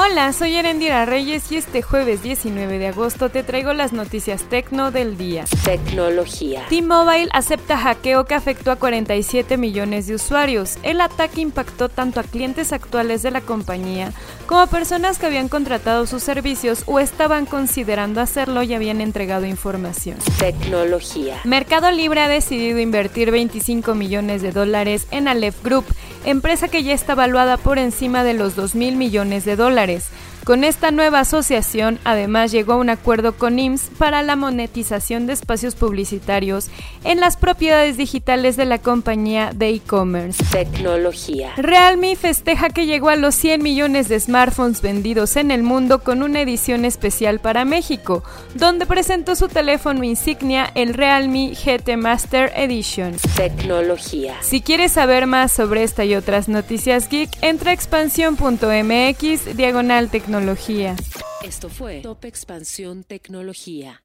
Hola, soy Erendira Reyes y este jueves 19 de agosto te traigo las noticias tecno del día. Tecnología. T-Mobile acepta hackeo que afectó a 47 millones de usuarios. El ataque impactó tanto a clientes actuales de la compañía como a personas que habían contratado sus servicios o estaban considerando hacerlo y habían entregado información. Tecnología. Mercado Libre ha decidido invertir 25 millones de dólares en Aleph Group, empresa que ya está valuada por encima de los 2 mil millones de dólares. Con esta nueva asociación, además llegó a un acuerdo con IMSS para la monetización de espacios publicitarios en las propiedades digitales de la compañía de e-commerce. Tecnología. Realme festeja que llegó a los 100 millones de smartphones vendidos en el mundo con una edición especial para México, donde presentó su teléfono insignia, el Realme GT Master Edition. Tecnología. Si quieres saber más sobre esta y otras noticias geek, entra a expansión.mx diagonal tecnología. Esto fue Top Expansión Tecnología.